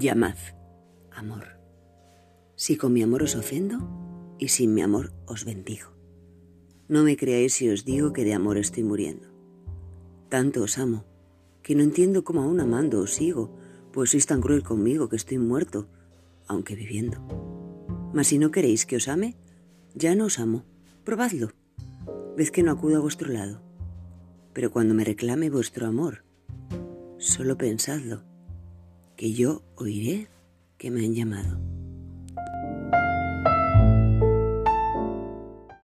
Llamad, amor. Si con mi amor os ofendo, y sin mi amor os bendigo. No me creáis si os digo que de amor estoy muriendo. Tanto os amo, que no entiendo cómo aún amando os sigo, pues sois tan cruel conmigo que estoy muerto, aunque viviendo. Mas si no queréis que os ame, ya no os amo. Probadlo. Ved que no acudo a vuestro lado. Pero cuando me reclame vuestro amor, solo pensadlo, que yo oiré que me han llamado.